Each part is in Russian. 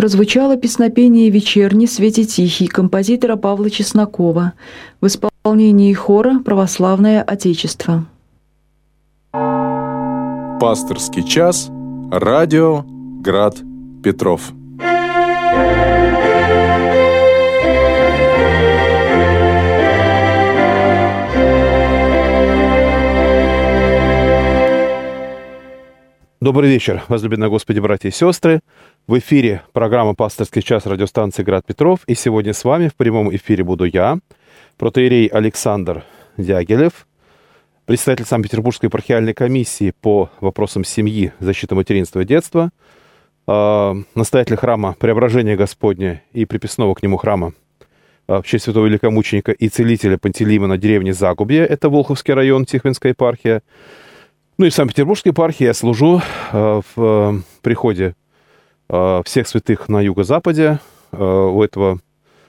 прозвучало песнопение «Вечерний свете тихий» композитора Павла Чеснокова в исполнении хора «Православное Отечество». Пасторский час. Радио Град Петров. Добрый вечер, возлюбленные Господи, братья и сестры. В эфире программа «Пасторский час» радиостанции «Град Петров». И сегодня с вами в прямом эфире буду я, протеерей Александр Дягилев, председатель Санкт-Петербургской епархиальной комиссии по вопросам семьи, защиты материнства и детства, э, настоятель храма Преображения Господня и приписного к нему храма э, в честь святого великомученика и целителя Пантелейма на деревне Загубье, это Волховский район, Тихвинская епархия, ну и в Санкт-Петербургской епархии я служу э, в э, приходе всех святых на юго-западе. Э, у этого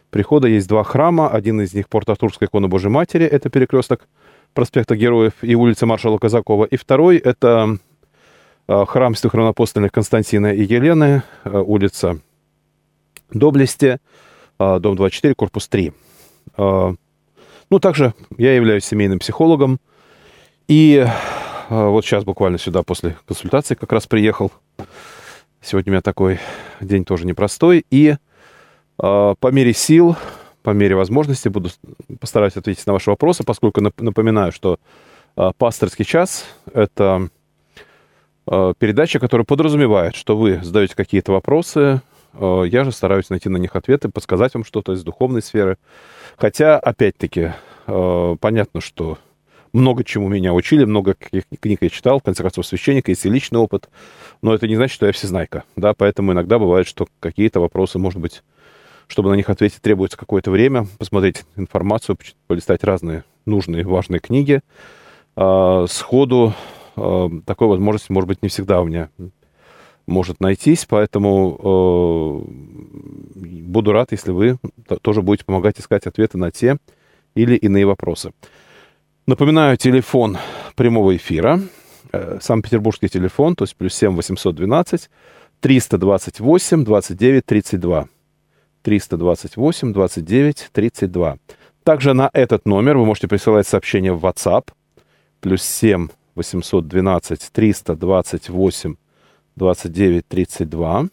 прихода есть два храма. Один из них Порт-Артурская икона Божьей Матери, это перекресток проспекта Героев и улицы маршала Казакова. И второй — это э, храм святых равноапостольных Константина и Елены, э, улица Доблести, э, дом 24, корпус 3. Э, ну, также я являюсь семейным психологом. И вот сейчас буквально сюда после консультации как раз приехал. Сегодня у меня такой день тоже непростой. И э, по мере сил, по мере возможности буду постараюсь ответить на ваши вопросы, поскольку напоминаю, что э, пасторский час — это э, передача, которая подразумевает, что вы задаете какие-то вопросы, э, я же стараюсь найти на них ответы, подсказать вам что-то из духовной сферы. Хотя, опять-таки, э, понятно, что много чему меня учили, много каких книг я читал, в конце концов, священника, есть и личный опыт, но это не значит, что я всезнайка, да, поэтому иногда бывает, что какие-то вопросы, может быть, чтобы на них ответить, требуется какое-то время, посмотреть информацию, полистать разные нужные, важные книги. А, сходу а, такой возможности, может быть, не всегда у меня может найтись, поэтому э, буду рад, если вы тоже будете помогать искать ответы на те или иные вопросы. Напоминаю, телефон прямого эфира, э, Санкт-Петербургский телефон, то есть плюс 7 812 328 29 32. 328 29 32. Также на этот номер вы можете присылать сообщение в WhatsApp. Плюс 7 812 328 29 32.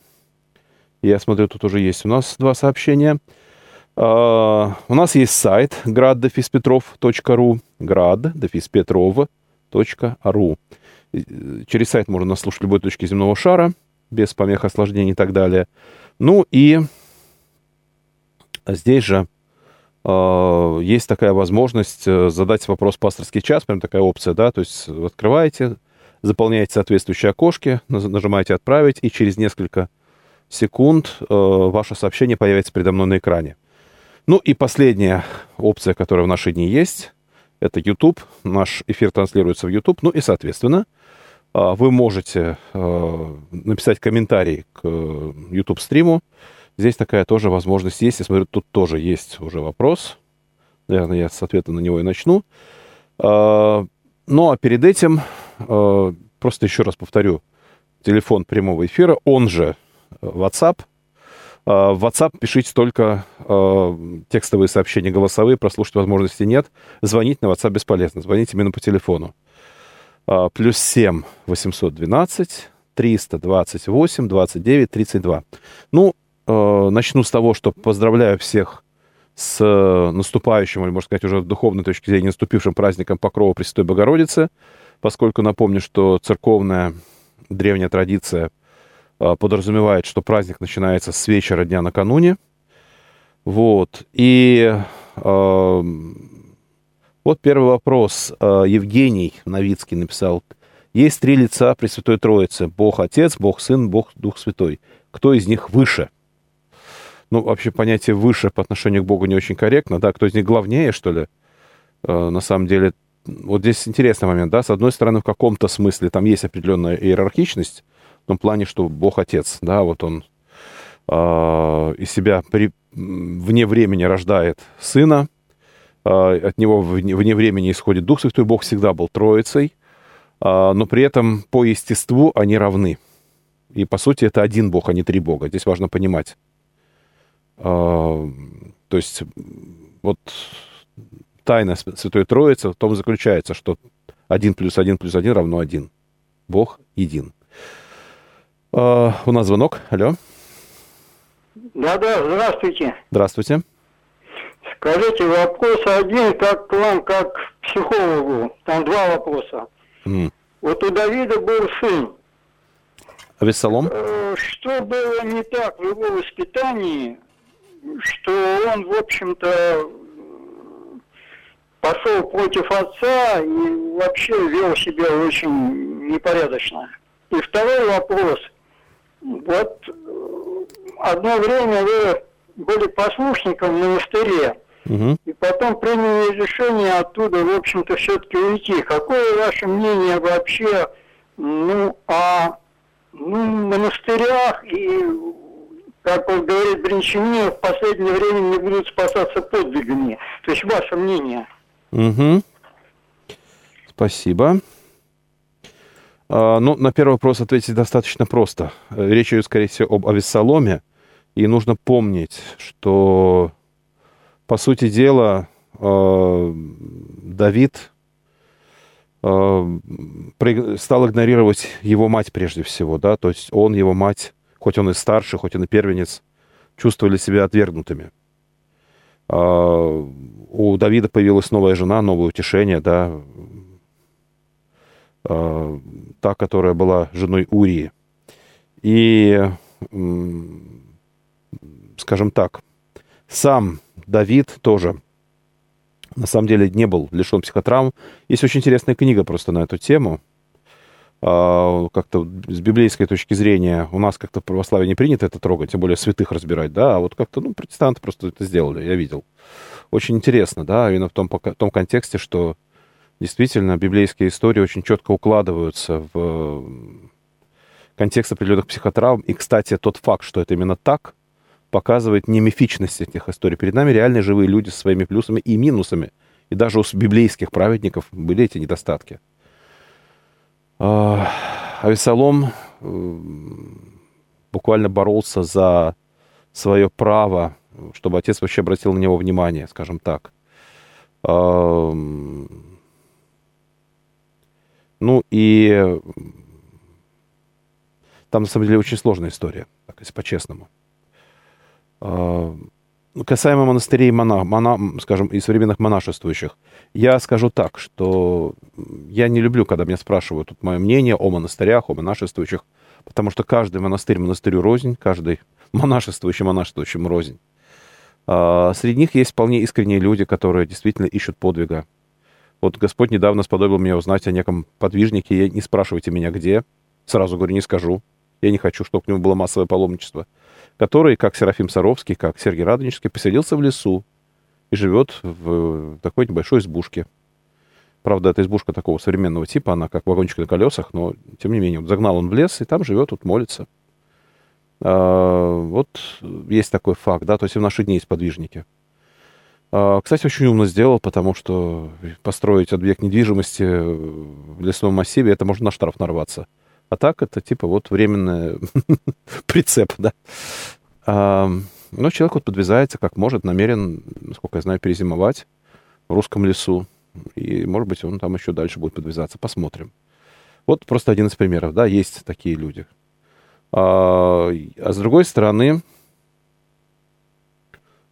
Я смотрю, тут уже есть у нас два сообщения. Uh, у нас есть сайт graddefispetrov.ru grad-petrov.ru Через сайт можно нас слушать любой точки земного шара, без помех, осложнений и так далее. Ну и здесь же uh, есть такая возможность э, задать вопрос пасторский час, прям такая опция, да, то есть открываете, заполняете соответствующие окошки, нажимаете «Отправить», и через несколько секунд uh, ваше сообщение появится передо мной на экране. Ну и последняя опция, которая в наши дни есть, это YouTube. Наш эфир транслируется в YouTube. Ну и, соответственно, а, вы можете а, написать комментарий к YouTube-стриму. Здесь такая тоже возможность есть. Я смотрю, тут тоже есть уже вопрос. Наверное, я с ответа на него и начну. А, ну а перед этим, просто еще раз повторю, телефон прямого эфира, он же WhatsApp – а, в WhatsApp пишите только э, текстовые сообщения, голосовые, прослушать возможности нет. Звонить на WhatsApp бесполезно. Звоните именно по телефону. Э, плюс 7 812 328 29 32. Ну, э, начну с того, что поздравляю всех с наступающим, или, можно сказать, уже в духовной точке зрения, наступившим праздником Покрова Пресвятой Богородицы, поскольку напомню, что церковная древняя традиция а, подразумевает, что праздник начинается с вечера дня накануне. Вот. И э, вот первый вопрос. Э, Евгений Новицкий написал. Есть три лица Пресвятой Троицы. Бог Отец, Бог Сын, Бог Дух Святой. Кто из них выше? Ну, вообще понятие «выше» по отношению к Богу не очень корректно, да? Кто из них главнее, что ли? Э, на самом деле, вот здесь интересный момент, да? С одной стороны, в каком-то смысле там есть определенная иерархичность, том плане, что Бог Отец, да, вот он э, из себя при, вне времени рождает Сына, э, от него вне, вне времени исходит Дух Святой, Бог всегда был Троицей, э, но при этом по естеству они равны. И, по сути, это один Бог, а не три Бога. Здесь важно понимать. А, то есть, вот тайна Святой Троицы в том заключается, что один плюс один плюс один равно один. Бог един. А, у нас звонок. Алло. Да-да, здравствуйте. Здравствуйте. Скажите, вопрос один, как к вам, как к психологу. Там два вопроса. М. Вот у Давида был сын. Вессалом? Э, Что было не так в его воспитании, что он, в общем-то, э, пошел против отца и вообще вел себя очень непорядочно. И второй вопрос. Вот э, одно время вы были послушником в монастыре, Мгм. и потом приняли решение оттуда, в общем-то, все-таки уйти. Какое ваше мнение вообще ну, о ну, монастырях и, как вот говорит Бринчани, в последнее время не будут спасаться подвигами? То есть ваше мнение? Мгм. Спасибо. А, ну, на первый вопрос ответить достаточно просто. Э, Речь идет, скорее всего, об Авессаломе. И нужно помнить, что, по сути дела, э, Давид э, стал игнорировать его мать прежде всего, да, то есть он, его мать, хоть он и старший, хоть он и первенец, чувствовали себя отвергнутыми. А, У Давида появилась новая жена, новое утешение, да, а, та, которая была женой Урии. И, скажем так, сам Давид тоже на самом деле не был лишен психотравм. Есть очень интересная книга просто на эту тему. А, Как-то с библейской точки зрения у нас как-то в православии не принято это трогать, тем более святых разбирать, да, а вот как-то, ну, протестанты просто это сделали, я видел. Очень интересно, да, именно в том, в том контексте, что действительно библейские истории очень четко укладываются в контекст определенных психотравм. И, кстати, тот факт, что это именно так, показывает не мифичность этих историй. Перед нами реальные живые люди со своими плюсами и минусами. И даже у библейских праведников были эти недостатки. А, Авесолом буквально боролся за свое право, чтобы отец вообще обратил на него внимание, скажем так. Ну и там, на самом деле, очень сложная история, так если по-честному. А, ну, Касаемо монастырей, мона, мона- скажем, и современных монашествующих, я скажу так, что я не люблю, когда меня спрашивают тут мое мнение о монастырях, о монашествующих, потому что каждый монастырь монастырю рознь, каждый монашествующий монашествующему рознь. А, Среди них есть вполне искренние люди, которые действительно ищут подвига. Вот Господь недавно сподобил меня узнать о неком подвижнике. И не спрашивайте меня, где. Сразу говорю, не скажу. Я не хочу, чтобы к нему было массовое паломничество. Который, как Серафим Саровский, как Сергей Радонежский, поселился в лесу и живет в такой небольшой избушке. Правда, эта избушка такого современного типа, она как вагончик на колесах, но тем не менее, вот загнал он в лес, и там живет, вот молится. А, вот есть такой факт, да, то есть и в наши дни есть подвижники. А, Кстати, очень умно сделал, потому что построить объект недвижимости в лесном массиве, это можно на штраф нарваться. А так это типа вот временный прицеп, да. А, Но человек вот подвязается как может, намерен, насколько я знаю, перезимовать в русском лесу. И, может быть, он там еще дальше будет подвязаться. Посмотрим. Вот просто один из примеров, да, есть такие люди. А, а с другой стороны,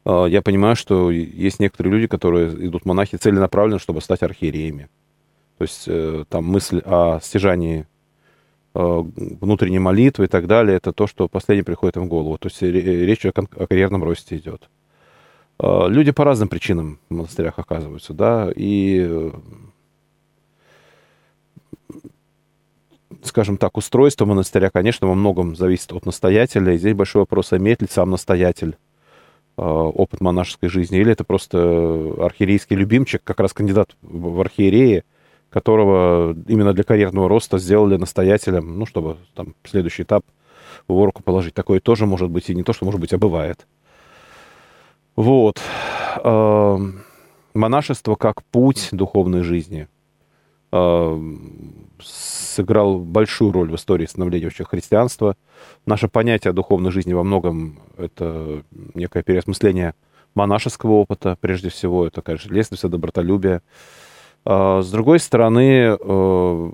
я понимаю, что есть некоторые люди, которые идут монахи целенаправленно, чтобы стать архиереями. То есть э, там мысль о стяжании э, внутренней молитвы и так далее, это то, что последнее приходит им в голову. То есть ре- речь о, о карьерном росте идет. Э, Люди по разным причинам в монастырях оказываются, да, и, э, скажем так, устройство монастыря, конечно, во многом зависит от настоятеля, и здесь большой вопрос, имеет ли сам настоятель э, опыт монашеской жизни, или это просто архиерейский любимчик, как раз кандидат в архиереи, которого именно для карьерного роста сделали настоятелем, ну, чтобы там следующий этап в руку положить. Такое тоже может быть, и не то, что может быть, а бывает. Вот. Эм, Монашество как путь духовной жизни. Э, сыграл большую роль в истории становления вообще христианства. Наше понятие о духовной жизни во многом это некое переосмысление монашеского опыта, прежде всего, это, конечно, лестница добротолюбия. А, с другой стороны, э,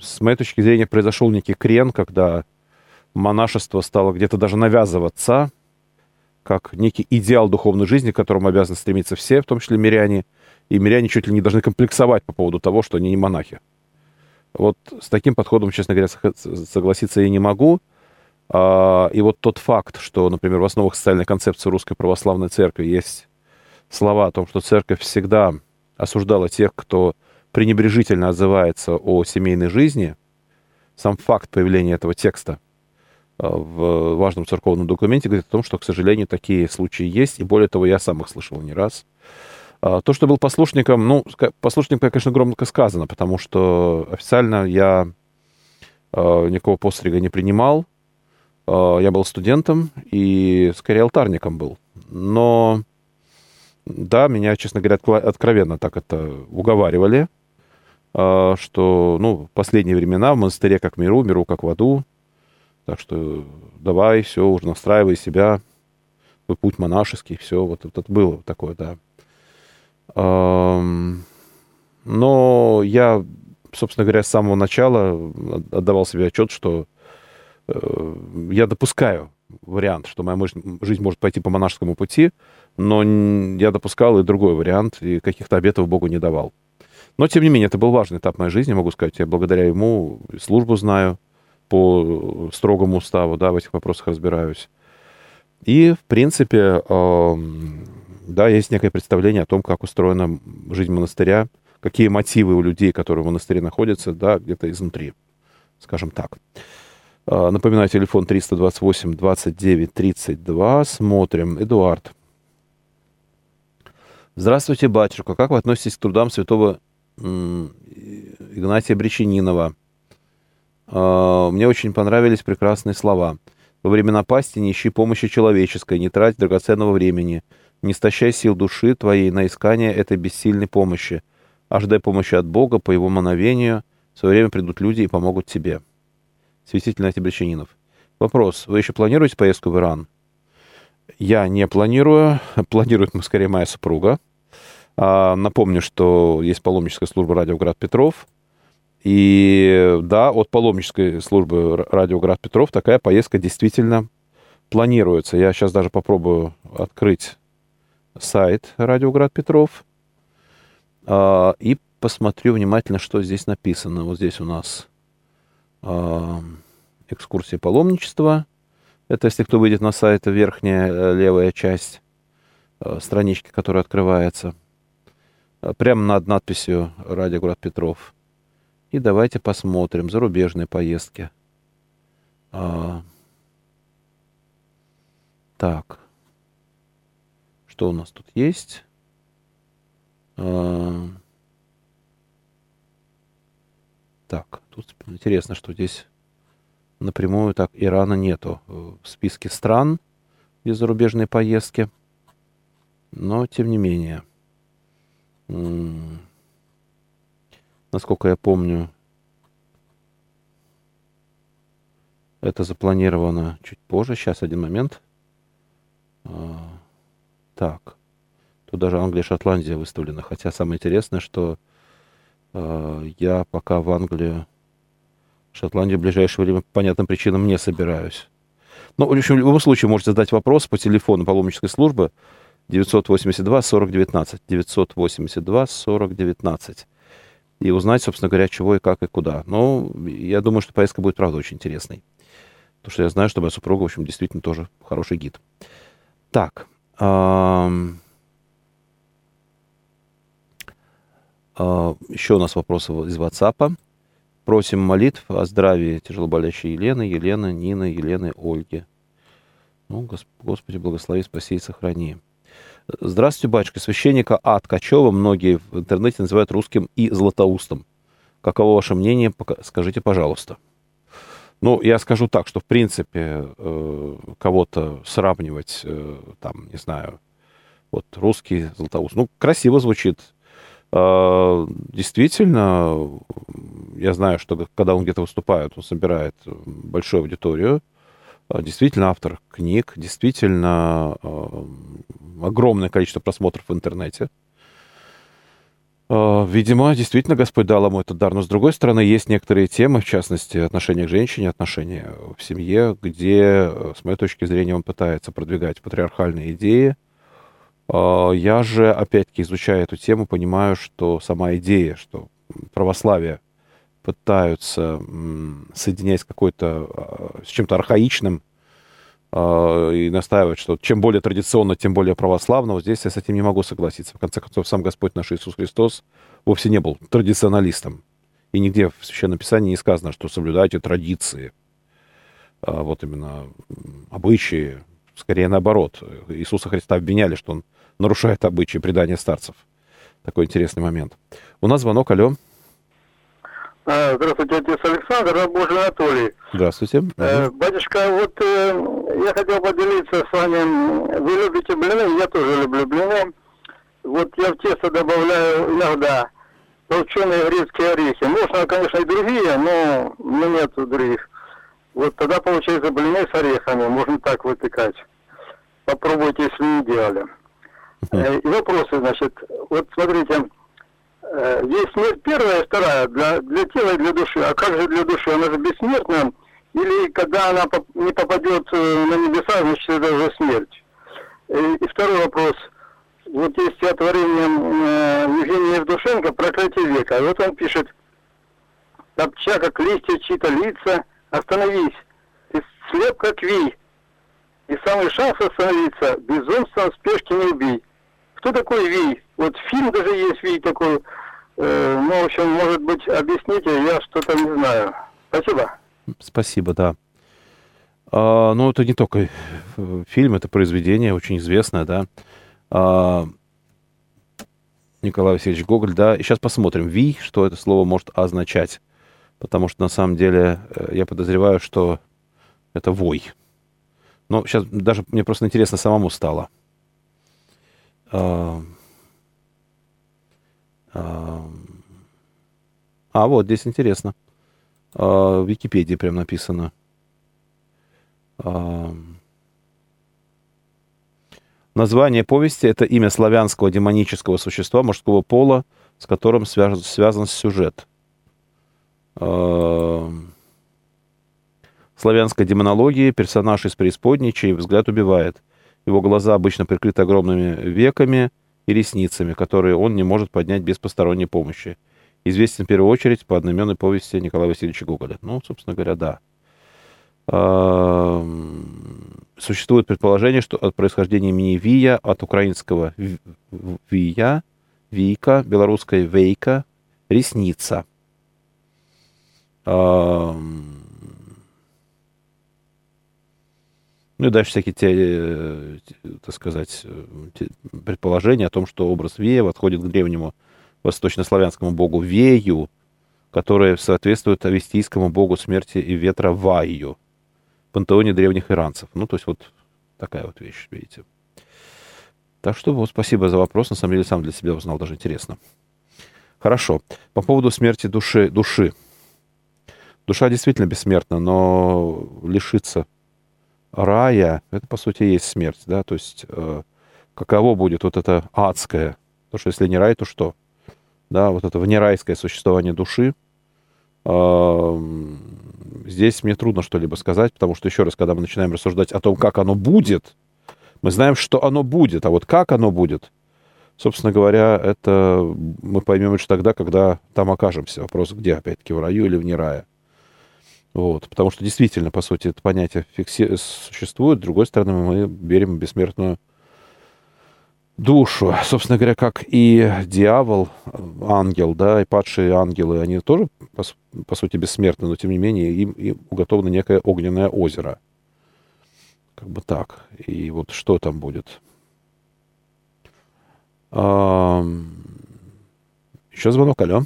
с моей точки зрения, произошел некий крен, когда монашество стало где-то даже навязываться, как некий идеал духовной жизни, к которому обязаны стремиться все, в том числе миряне. И миряне чуть ли не должны комплексовать по поводу того, что они не монахи. Вот с таким подходом, честно говоря, согласиться я не могу. А, и вот тот факт, что, например, в основах социальной концепции Русской Православной Церкви есть слова о том, что церковь всегда осуждала тех, кто пренебрежительно отзывается о семейной жизни, сам факт появления этого текста а, в важном церковном документе говорит о том, что, к сожалению, такие случаи есть, и более того, я сам их слышал не раз. А, то, что был послушником, ну, послушником, конечно, громко сказано, потому что официально я а, никакого пострига не принимал, а, я был студентом и, скорее, алтарником был. Но, да, меня, честно говоря, откровенно так это уговаривали, что, ну, последние времена в монастыре как миру, миру как в аду, так что давай, все, уже настраивай себя, путь монашеский, все, вот это было такое, да. Но я, собственно говоря, с самого начала отдавал себе отчет, что э, я допускаю вариант, что моя жизнь может пойти по монашескому пути, но я допускал и другой вариант, и каких-то обетов Богу не давал. Но, тем не менее, это был важный этап моей жизни, могу сказать, я благодаря ему службу знаю по строгому уставу, да, в этих вопросах разбираюсь. И, в принципе, да, есть некое представление о том, как устроена жизнь монастыря, какие мотивы у людей, которые в монастыре находятся, да, где-то изнутри, скажем так. А, напоминаю, телефон 328 29 32. Смотрим. Эдуард. Здравствуйте, батюшка. Как вы относитесь к трудам святого Игнатия Бречининова? А, мне очень понравились прекрасные слова. Во время напасти не ищи помощи человеческой, не трать драгоценного времени – не истощай сил души твоей на искание этой бессильной помощи. Ожидай помощи от Бога по Его мановению. В свое время придут люди и помогут тебе. Святитель Натя Бречанинов. Вопрос. Вы еще планируете поездку в Иран? Я не планирую. Планирует скорее моя супруга. А, напомню, что есть паломническая служба «Радио Град Петров». И да, от паломнической службы «Радио Град Петров» такая поездка действительно планируется. Я сейчас даже попробую открыть сайт Радиоград Петров а, и посмотрю внимательно, что здесь написано. Вот здесь у нас а, экскурсия паломничества. Это если кто выйдет на сайт, верхняя э, левая часть э, странички, которая открывается. Э, прямо над надписью «Радиоград Петров». И давайте посмотрим зарубежные поездки. А, так. Что у нас тут есть? А... Так, тут интересно, что здесь напрямую так Ирана нету в списке стран, где зарубежные поездки. Но, тем не менее, насколько я помню, это запланировано чуть позже. Сейчас, один момент. Так. Тут даже Англия и Шотландия выставлены. Хотя самое интересное, что э, я пока в Англию, Шотландию в ближайшее время по понятным причинам не собираюсь. Ну, в общем, в любом случае можете задать вопрос по телефону паломнической службы 982 40 19. 982 40 19. И узнать, собственно говоря, чего и как и куда. Но я думаю, что поездка будет, правда, очень интересной. Потому что я знаю, что моя супруга, в общем, действительно тоже хороший гид. Так, еще у нас вопросы из WhatsApp. Просим молитв о здравии тяжелоболящей Елены, Елены, Нины, Елены, Ольги. Ну, Господи, благослови, спаси и сохрани. Здравствуйте, батюшка. Священника А. Ткачева многие в интернете называют русским и златоустом. Каково ваше мнение? Скажите, пожалуйста. Ну, я скажу так, что, в принципе, э, кого-то сравнивать, э, там, не знаю, вот русский Златоуст, ну, красиво звучит. Э, действительно, я знаю, что когда он где-то выступает, он собирает большую аудиторию. А, действительно автор книг, действительно а, огромное количество просмотров в интернете. Видимо, действительно Господь дал ему этот дар. Но, с другой стороны, есть некоторые темы, в частности, отношения к женщине, отношения в семье, где, с моей точки зрения, он пытается продвигать патриархальные идеи. Я же, опять-таки, изучая эту тему, понимаю, что сама идея, что православие пытаются соединять с какой-то, с чем-то архаичным и настаивать, что чем более традиционно, тем более православно. Вот здесь я с этим не могу согласиться. В конце концов, сам Господь наш Иисус Христос вовсе не был традиционалистом. И нигде в Священном Писании не сказано, что соблюдайте традиции. А вот именно обычаи. Скорее наоборот. Иисуса Христа обвиняли, что он нарушает обычаи предания старцев. Такой интересный момент. У нас звонок, алло. А, здравствуйте, отец Александр, Божий Анатолий. Здравствуйте. Э, батюшка, вот э, я хотел поделиться с вами. Вы любите блины, я тоже люблю блины. Вот я в тесто добавляю иногда толченые грецкие орехи. Можно, конечно, и другие, но у меня нет других. Вот тогда получается блины с орехами, можно так выпекать. Попробуйте, если не делали. Э, и вопросы, значит, вот смотрите, есть смерть первая и вторая для, для тела и для души. А как же для души? Она же бессмертна. Или когда она не попадет э, на небеса, значит это уже смерть. И, э, и второй вопрос. Вот есть стихотворение э, Евгения Евдушенко «Проклятие века». вот он пишет, «Топча, как листья чьи-то лица, остановись, ты слеп, как вий, и самый шанс остановиться, безумством спешки не убей». Кто такой вий? Вот фильм даже есть вий такой, Э, ну, в общем, может быть, объясните, я что-то не знаю. Спасибо. Спасибо, да. А, ну, это не только э, фильм, это произведение очень известное, да. А, Николай Васильевич Гоголь, да. И сейчас посмотрим, ви, что это слово может означать. Потому что, на самом деле, э, я подозреваю, что это вой. Но сейчас даже мне просто интересно самому стало. А, а, вот здесь интересно. А, в Википедии прям написано. А, название повести — это имя славянского демонического существа мужского пола, с которым связан, связан сюжет. В славянской демонологии персонаж из преисподней, чей взгляд убивает. Его глаза обычно прикрыты огромными веками — и ресницами, которые он не может поднять без посторонней помощи. Известен в первую очередь по одноименной повести Николая Васильевича Гоголя. Ну, собственно говоря, да. Существует предположение, что от происхождения имени Вия, от украинского Вия, Вийка, белорусской Вейка, ресница. Ну и дальше всякие, те, э, так сказать, э, те, предположения о том, что образ Вея отходит к древнему восточнославянскому богу Вею, который соответствует авестийскому богу смерти и ветра Ваю, пантеоне древних иранцев. Ну, то есть вот такая вот вещь, видите. Так что вот спасибо за вопрос. На самом деле сам для себя узнал, даже интересно. Хорошо. По поводу смерти души. души. Душа действительно бессмертна, но лишиться рая, это, по сути, есть смерть, да, то есть э, каково будет вот это адское, потому что если не рай, то что? Да, вот это внерайское существование души, э, здесь мне трудно что-либо сказать, потому что, еще раз, когда мы начинаем рассуждать о том, как оно будет, мы знаем, что оно будет, а вот как оно будет, собственно говоря, это мы поймем лишь тогда, когда там окажемся. Вопрос, где, опять-таки, в раю или вне рая. Вот, потому что действительно, по сути, это понятие фикси... существует. С другой стороны, мы верим в бессмертную душу. Собственно говоря, как и дьявол, ангел, да, и падшие ангелы, они тоже, по, по сути, бессмертны, но тем не менее им, им уготовано некое огненное озеро. Как бы так. И вот что там будет? А, еще звонок, алло.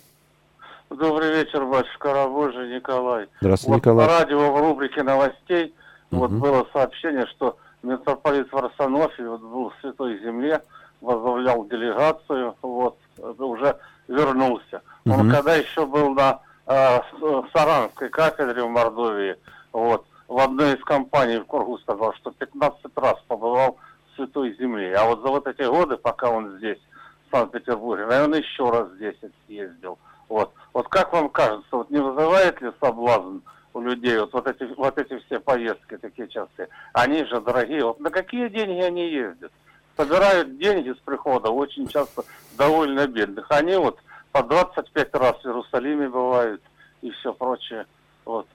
Добрый вечер, батюшка Рабожий Николай. Здравствуйте, вот Николай. На радио в рубрике новостей угу. вот было сообщение, что митрополит Варсонофий вот, был в Святой Земле, возглавлял делегацию, вот, уже вернулся. Угу. Он когда еще был на э, в Саранской кафедре в Мордовии, вот, в одной из компаний в Кургу сказал, что 15 раз побывал в Святой Земле. А вот за вот эти годы, пока он здесь, в Санкт-Петербурге, наверное, еще раз 10 съездил. Вот. Вот как вам кажется, вот не вызывает ли соблазн у людей вот, вот, эти, вот эти все поездки такие частые? Они же дорогие. Вот на какие деньги они ездят? Собирают деньги с прихода, очень часто довольно бедных. Они вот по 25 раз в Иерусалиме бывают и все прочее. Вот.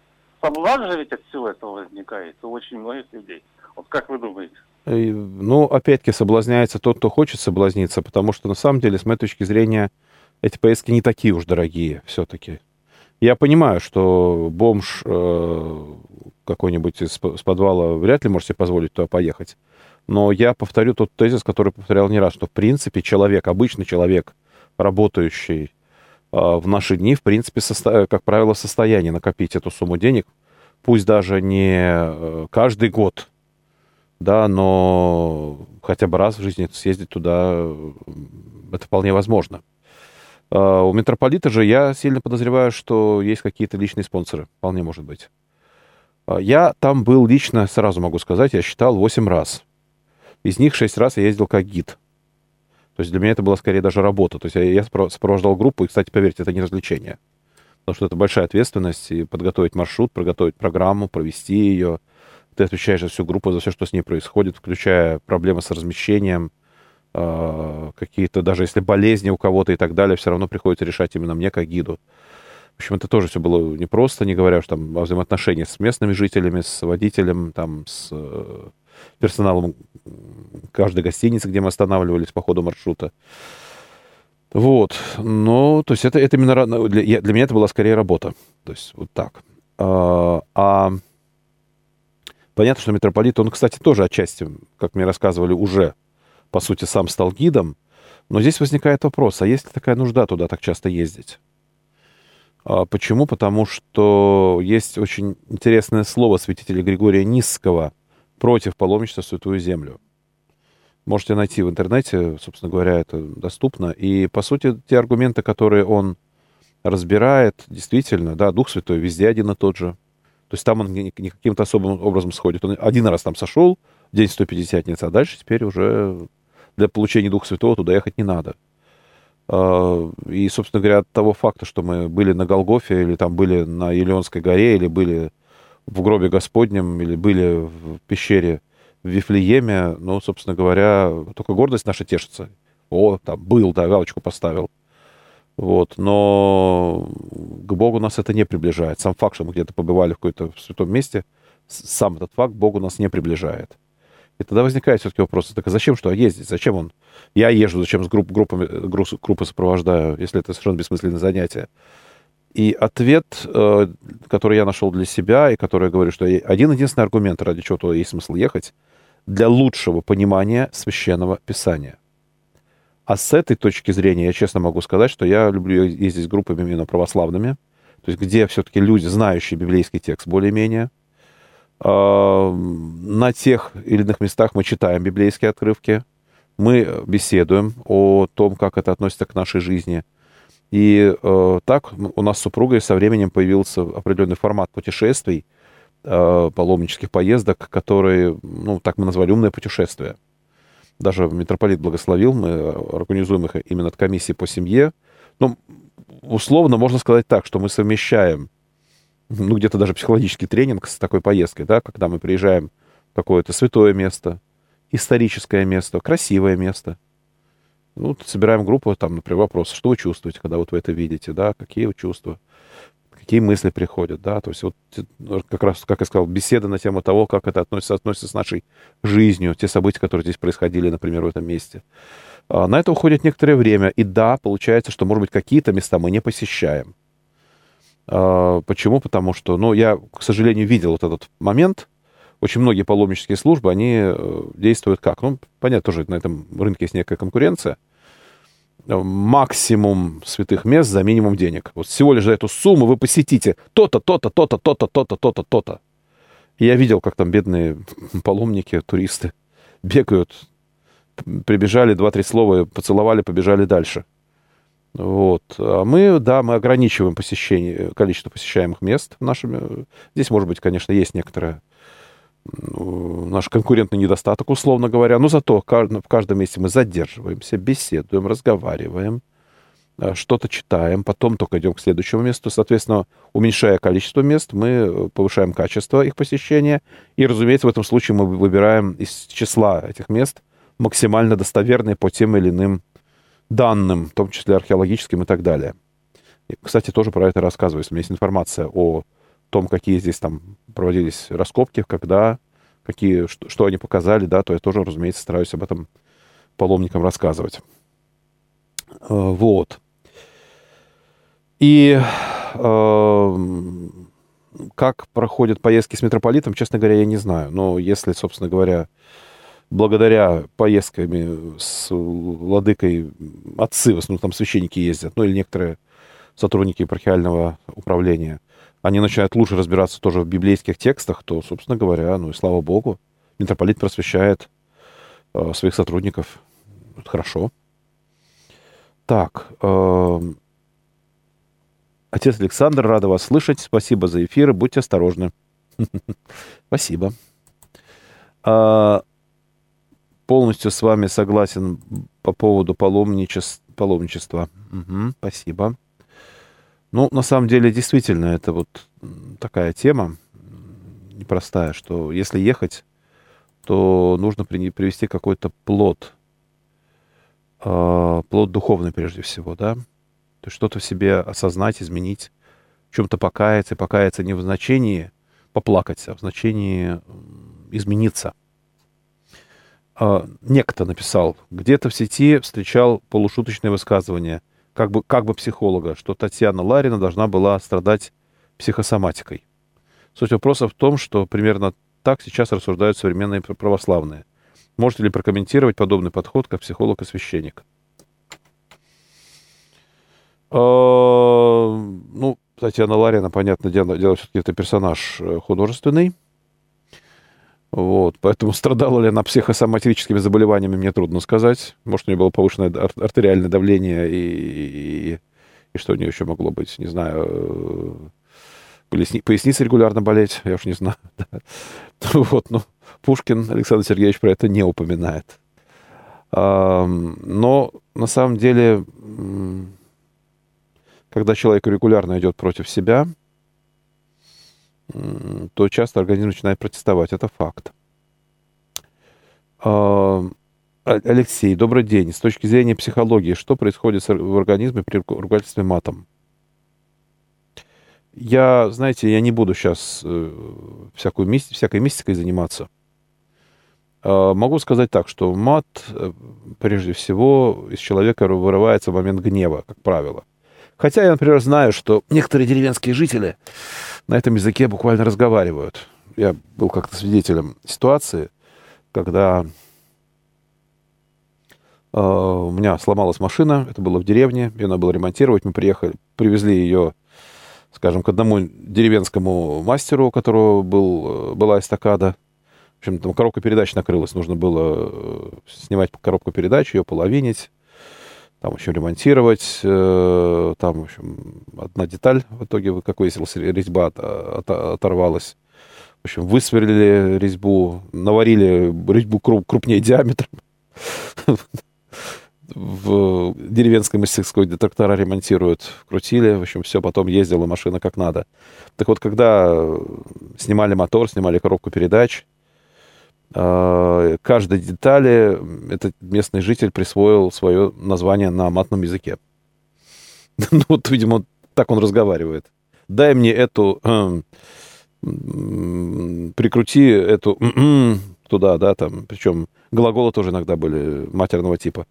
Соблазн же ведь от всего этого возникает у очень многих людей. Вот как вы думаете? Ну, опять-таки, соблазняется тот, кто хочет соблазниться, потому что, на самом деле, с моей точки зрения, эти поездки не такие уж дорогие все-таки. Я понимаю, что бомж э, какой-нибудь из, с подвала вряд ли может себе позволить туда поехать. Но я повторю тот тезис, который повторял не раз, что в принципе человек, обычный человек, работающий э, в наши дни, в принципе, состо... как правило, в состоянии накопить эту сумму денег, пусть даже не э, каждый год, да, но хотя бы раз в жизни съездить туда, это вполне возможно. А, у митрополита же я сильно подозреваю, что есть какие-то личные спонсоры. Вполне может быть. А, я там был лично, сразу могу сказать, я считал 8 раз. Из них 6 раз я ездил как гид. То есть для меня это была скорее даже работа. То есть я, сопровождал группу, и, кстати, поверьте, это не развлечение. Потому что это большая ответственность, и подготовить маршрут, подготовить программу, провести ее. Ты отвечаешь за всю группу, за все, что с ней происходит, включая проблемы с размещением, какие-то, даже если болезни у кого-то и так далее, все равно приходится решать именно мне как гиду. В общем, это тоже все было непросто, не говоря уж там о взаимоотношениях с местными жителями, с водителем, там, с э, персоналом каждой гостиницы, где мы останавливались по ходу маршрута. Вот. Ну, то есть это, это именно... Для, для меня это была скорее работа. То есть вот так. А, а понятно, что митрополит, он, кстати, тоже отчасти, как мне рассказывали, уже по сути, сам стал гидом. Но здесь возникает вопрос, а есть ли такая нужда туда так часто ездить? А почему? Потому что есть очень интересное слово святителя Григория Низского против паломничества в Святую Землю. Можете найти в интернете, собственно говоря, это доступно. И, по сути, те аргументы, которые он разбирает, действительно, да, Дух Святой везде один и тот же. То есть там он не, каким-то особым образом сходит. Он один раз там сошел, день 150 а дальше теперь уже для получения Духа Святого туда ехать не надо. А, и, собственно говоря, от того факта, что мы были на Голгофе, или там были на Елеонской горе, или были в гробе Господнем, или были в пещере в Вифлееме, ну, собственно говоря, только гордость наша тешится. О, там был, да, галочку поставил. Вот, но к Богу нас это не приближает. Сам факт, что мы где-то побывали в каком-то святом месте, сам этот факт Богу нас не приближает. И тогда возникает все-таки вопрос, так а зачем что ездить? Зачем он? Я езжу, зачем с групп, группами, группы сопровождаю, если это совершенно бессмысленное занятие? И ответ, э, который я нашел для себя, и который я говорю, что один-единственный аргумент, ради чего туда есть смысл ехать, для лучшего понимания священного писания. А с этой точки зрения я честно могу сказать, что я люблю ездить с группами именно православными, то есть где все-таки люди, знающие библейский текст более-менее, на тех или иных местах мы читаем библейские отрывки, мы беседуем о том, как это относится к нашей жизни. И э, так у нас с супругой со временем появился определенный формат путешествий, э, паломнических поездок, которые, ну, так мы назвали, умное путешествие. Даже митрополит благословил, мы организуем их именно от комиссии по семье. Ну, условно можно сказать так, что мы совмещаем ну, где-то даже психологический тренинг с такой поездкой, да, когда мы приезжаем в какое-то святое место, историческое место, красивое место. Ну, собираем группу, там, например, вопрос, что вы чувствуете, когда вот вы это видите, да, какие вы чувства, какие мысли приходят, да, то есть вот как раз, как я сказал, беседа на тему того, как это относится, относится с нашей жизнью, те события, которые здесь происходили, например, в этом месте. А, на это уходит некоторое время, и да, получается, что, может быть, какие-то места мы не посещаем, почему? Потому что, ну, я, к сожалению, видел вот этот момент. Очень многие паломнические службы, они э, действуют как? Ну, понятно, тоже на этом рынке есть некая конкуренция. Максимум святых мест за минимум денег. Вот всего лишь за эту сумму вы посетите то-то, то-то, то-то, то-то, то-то, то-то, то-то. Я видел, как там бедные паломники, туристы бегают, прибежали, два-три слова поцеловали, побежали дальше. Вот. А мы, да, мы ограничиваем посещение, количество посещаемых мест нашими. Здесь, может быть, конечно, есть некоторое ну, наш конкурентный недостаток, условно говоря, но зато в каждом месте мы задерживаемся, беседуем, разговариваем, э, что-то читаем, потом только идем к следующему месту. Соответственно, уменьшая количество мест, мы э, повышаем качество их посещения. И, разумеется, в этом случае мы выбираем из числа этих мест максимально достоверные по тем или иным данным, в том числе археологическим и так далее. И, кстати, тоже про это рассказываю. Если у меня есть информация о том, какие здесь там проводились раскопки, когда, какие, что, что они показали, да, то я тоже, разумеется, стараюсь об этом паломникам рассказывать. Э, вот. И э, как проходят поездки с митрополитом, честно говоря, я не знаю. Но если, собственно говоря, благодаря поездками с владыкой отцы, в основном там священники ездят, ну или некоторые сотрудники епархиального управления, они начинают лучше разбираться тоже в библейских текстах, то, собственно говоря, ну и слава богу, митрополит просвещает э, своих сотрудников. Это хорошо. Так, э, отец Александр, рада вас слышать. Спасибо за эфир, будьте осторожны. Спасибо. А, полностью с вами согласен по поводу паломничества. Угу, спасибо. Ну, на самом деле, действительно, это вот такая тема непростая, что если ехать, то нужно привести какой-то плод, э, плод духовный прежде всего, да, то есть что-то в себе осознать, изменить, в чем-то покаяться, покаяться не в значении поплакать, а в значении измениться – э, некто написал, где-то в сети встречал полушуточное высказывание, как бы, как бы психолога, что Татьяна Ларина должна была страдать психосоматикой. Суть вопроса в том, что примерно так сейчас рассуждают современные православные. Можете ли прокомментировать подобный подход как психолог и священник? Э, ну, Татьяна Ларина, понятное дело, дело все-таки это персонаж э, художественный. Вот, поэтому страдала ли она психосоматическими заболеваниями, мне трудно сказать. Может, у нее было повышенное артериальное давление и, и, и что у нее еще могло быть, не знаю, поясни, поясница регулярно болеть, я уж не знаю. Вот, ну, Пушкин Александр Сергеевич про это не упоминает. Но на самом деле, когда человек регулярно идет против себя, то часто организм начинает протестовать. Это факт. Алексей, добрый день. С точки зрения психологии, что происходит в организме при ругательстве матом? Я, знаете, я не буду сейчас э, всякую мисти, всякой мистикой заниматься. А, могу сказать так, что мат, э, прежде всего, из человека вырывается в момент гнева, как правило. Хотя я, например, знаю, что некоторые деревенские жители на этом языке буквально разговаривают. Я был как-то свидетелем ситуации, когда э, у меня сломалась машина, это было в деревне, ее надо было ремонтировать, мы приехали, привезли ее, скажем, к одному деревенскому мастеру, у которого был, э, была эстакада. В общем, там коробка передач накрылась, нужно было э, снимать коробку передач, ее половинить, там еще ремонтировать, э, там, в общем, одна деталь в итоге, как выяснилось, резьба от, от, оторвалась. В общем, высверлили резьбу, наварили резьбу крупнее диаметром. В деревенской мастерской трактора ремонтируют, крутили, в общем, все, потом ездила машина как надо. Так вот, когда снимали мотор, снимали коробку передач, каждой детали этот местный житель присвоил свое название на матном языке. ну, вот, видимо, так он разговаривает. Дай мне эту... Э, прикрути эту... туда, да, там. Причем глаголы тоже иногда были матерного типа.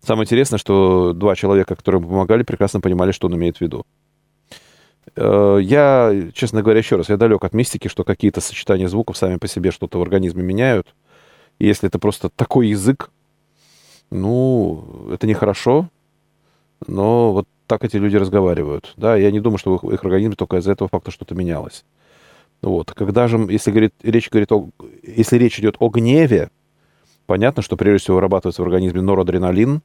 Самое интересное, что два человека, которые помогали, прекрасно понимали, что он имеет в виду. Э, я, честно говоря, еще раз, я далек от мистики, что какие-то сочетания звуков сами по себе что-то в организме меняют. И если это просто такой язык, ну, это нехорошо, но вот так эти люди разговаривают. Да, я не думаю, что в их организме только из-за этого факта что-то менялось. Вот. Когда же, если говорит, речь, говорит о, если речь идет о гневе, понятно, что прежде всего вырабатывается в организме норадреналин,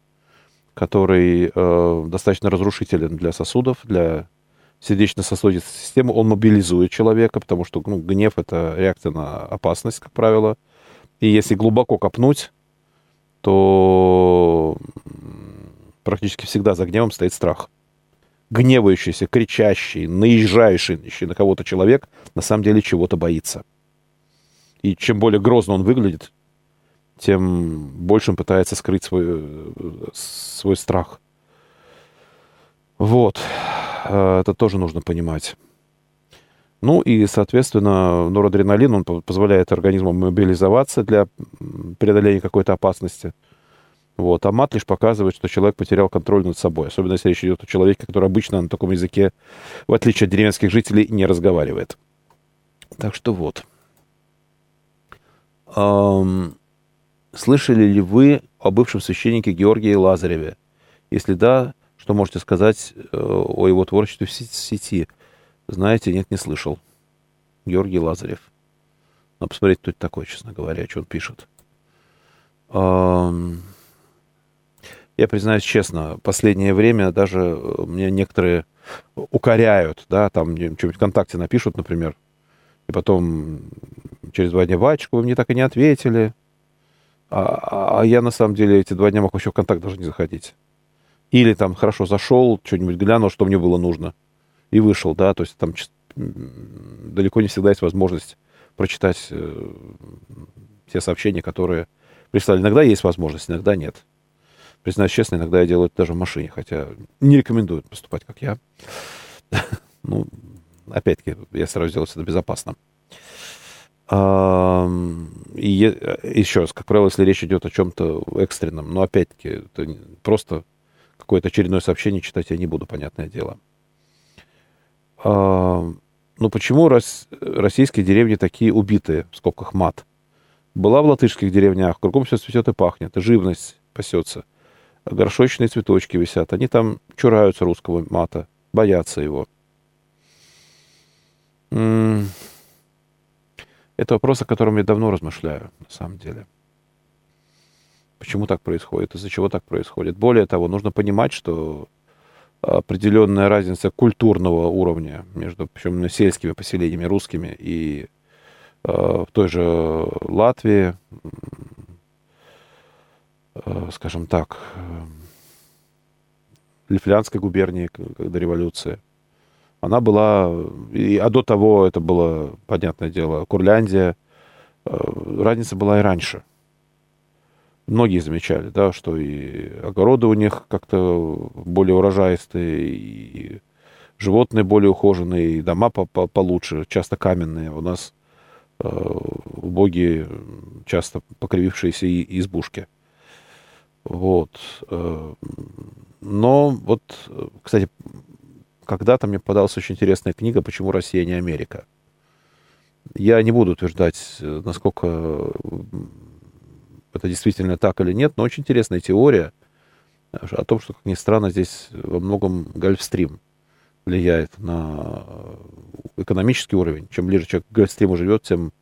который э, достаточно разрушителен для сосудов, для сердечно-сосудистой системы. Он мобилизует человека, потому что ну, гнев — это реакция на опасность, как правило. И если глубоко копнуть, то практически всегда за гневом стоит страх. Гневающийся, кричащий, наезжающий на кого-то человек на самом деле чего-то боится. И чем более грозно он выглядит, тем больше он пытается скрыть свой, свой страх. Вот. Э, это тоже нужно понимать. Ну и, соответственно, норадреналин, он позволяет организму мобилизоваться для преодоления какой-то опасности. Вот. А мат лишь показывает, что человек потерял контроль над собой. Особенно если речь идет о человеке, который обычно на таком языке, в отличие от деревенских жителей, не разговаривает. Так что вот. Эм, слышали ли вы о бывшем священнике Георгии Лазареве? Если да, что можете сказать э, о его творчестве в сети? Знаете, нет, не слышал. Георгий Лазарев. Надо посмотреть, кто это такой, честно говоря, что он пишет. Я признаюсь честно, последнее время даже э, мне некоторые укоряют, да, там что-нибудь ВКонтакте напишут, например, и потом через два дня, Вачка, вы мне так и не ответили. А, а, а я, на самом деле, эти два дня мог вообще в контакт даже не заходить. Или там хорошо зашел, что-нибудь глянул, что мне было нужно, и вышел, да, то есть там далеко не всегда есть возможность прочитать э, те сообщения, которые прислали. Иногда есть возможность, иногда нет. Признаюсь честно, иногда я делаю это даже в машине, хотя не рекомендую поступать, как я. Ну, опять-таки, я стараюсь сделать это безопасно. И еще раз, как правило, если речь идет о чем-то экстренном, но опять-таки, это просто какое-то очередное сообщение читать я не буду, понятное дело. Ну, почему российские деревни такие убитые, в скобках мат? Была в латышских деревнях, кругом все цветет и пахнет, и живность пасется горшочные цветочки висят. Они там чураются русского мата, боятся его. Это вопрос, о котором я давно размышляю, на самом деле. Почему так происходит, из-за чего так происходит. Более того, нужно понимать, что определенная разница культурного уровня между причем сельскими поселениями русскими и э, в той же Латвии, Э, скажем так, э, Лифлянской губернии, когда революция. Она была, и, а до того это было, понятное дело, Курляндия. Э, разница была и раньше. Многие замечали, да, что и огороды у них как-то более урожаистые, и животные более ухоженные, и дома по -по получше, часто каменные. У нас э, убогие, часто покривившиеся избушки. Вот. Э, но вот, кстати, когда-то мне подалась очень интересная книга «Почему Россия не Америка». Я не буду утверждать, насколько это действительно так или нет, но очень интересная теория о том, что, как ни странно, здесь во многом Гольфстрим влияет на экономический уровень. Чем ближе человек к Гольфстриму живет, тем